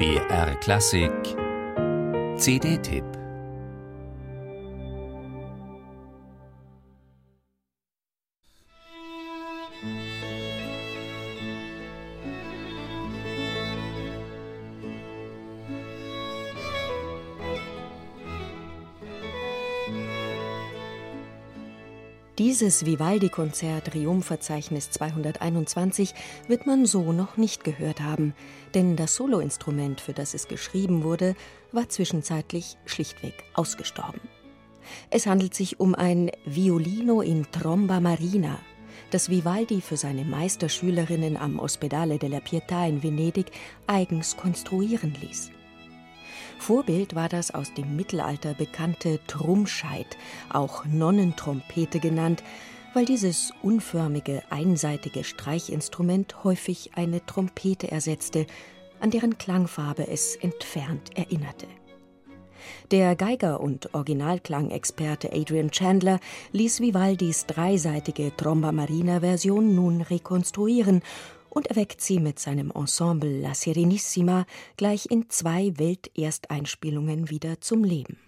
BR Klassik. CD-Tipp Dieses Vivaldi-Konzert Triumphverzeichnis 221 wird man so noch nicht gehört haben, denn das Soloinstrument, für das es geschrieben wurde, war zwischenzeitlich schlichtweg ausgestorben. Es handelt sich um ein Violino in Tromba Marina, das Vivaldi für seine Meisterschülerinnen am Ospedale della Pietà in Venedig eigens konstruieren ließ. Vorbild war das aus dem Mittelalter bekannte Trummscheit, auch Nonnentrompete genannt, weil dieses unförmige, einseitige Streichinstrument häufig eine Trompete ersetzte, an deren Klangfarbe es entfernt erinnerte. Der Geiger und Originalklangexperte Adrian Chandler ließ Vivaldis dreiseitige Tromba Marina Version nun rekonstruieren und erweckt sie mit seinem Ensemble La Serenissima gleich in zwei Weltersteinspielungen wieder zum Leben.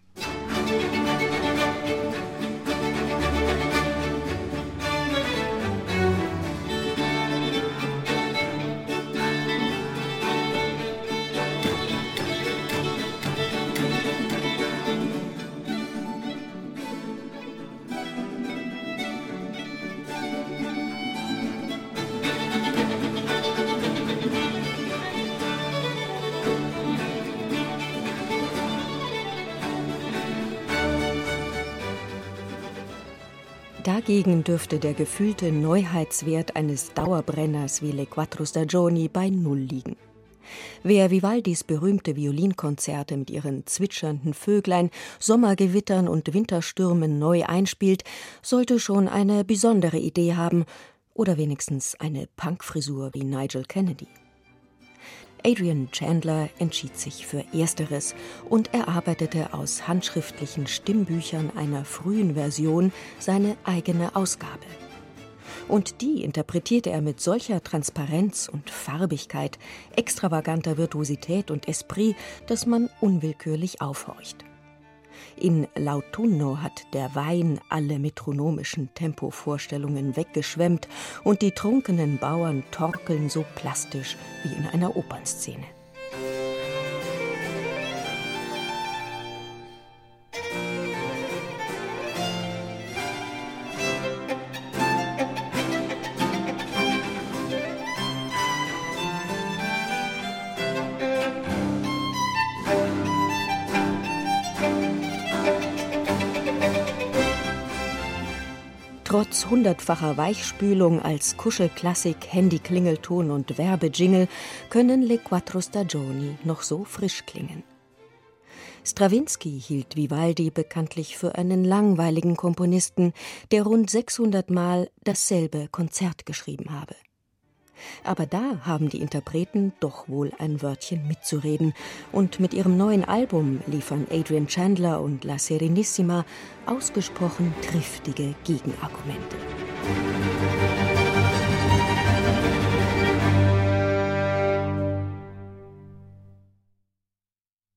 Dagegen dürfte der gefühlte Neuheitswert eines Dauerbrenners wie Le Quattro Stagioni bei Null liegen. Wer Vivaldis berühmte Violinkonzerte mit ihren zwitschernden Vöglein, Sommergewittern und Winterstürmen neu einspielt, sollte schon eine besondere Idee haben oder wenigstens eine Punkfrisur wie Nigel Kennedy. Adrian Chandler entschied sich für Ersteres und erarbeitete aus handschriftlichen Stimmbüchern einer frühen Version seine eigene Ausgabe. Und die interpretierte er mit solcher Transparenz und Farbigkeit, extravaganter Virtuosität und Esprit, dass man unwillkürlich aufhorcht. In L'Autunno hat der Wein alle metronomischen Tempovorstellungen weggeschwemmt und die trunkenen Bauern torkeln so plastisch wie in einer Opernszene. Trotz hundertfacher Weichspülung als Kuschelklassik, Handyklingelton und Werbejingle können Le Quattro Stagioni noch so frisch klingen. Strawinsky hielt Vivaldi bekanntlich für einen langweiligen Komponisten, der rund 600 Mal dasselbe Konzert geschrieben habe. Aber da haben die Interpreten doch wohl ein Wörtchen mitzureden. Und mit ihrem neuen Album liefern Adrian Chandler und La Serenissima ausgesprochen triftige Gegenargumente.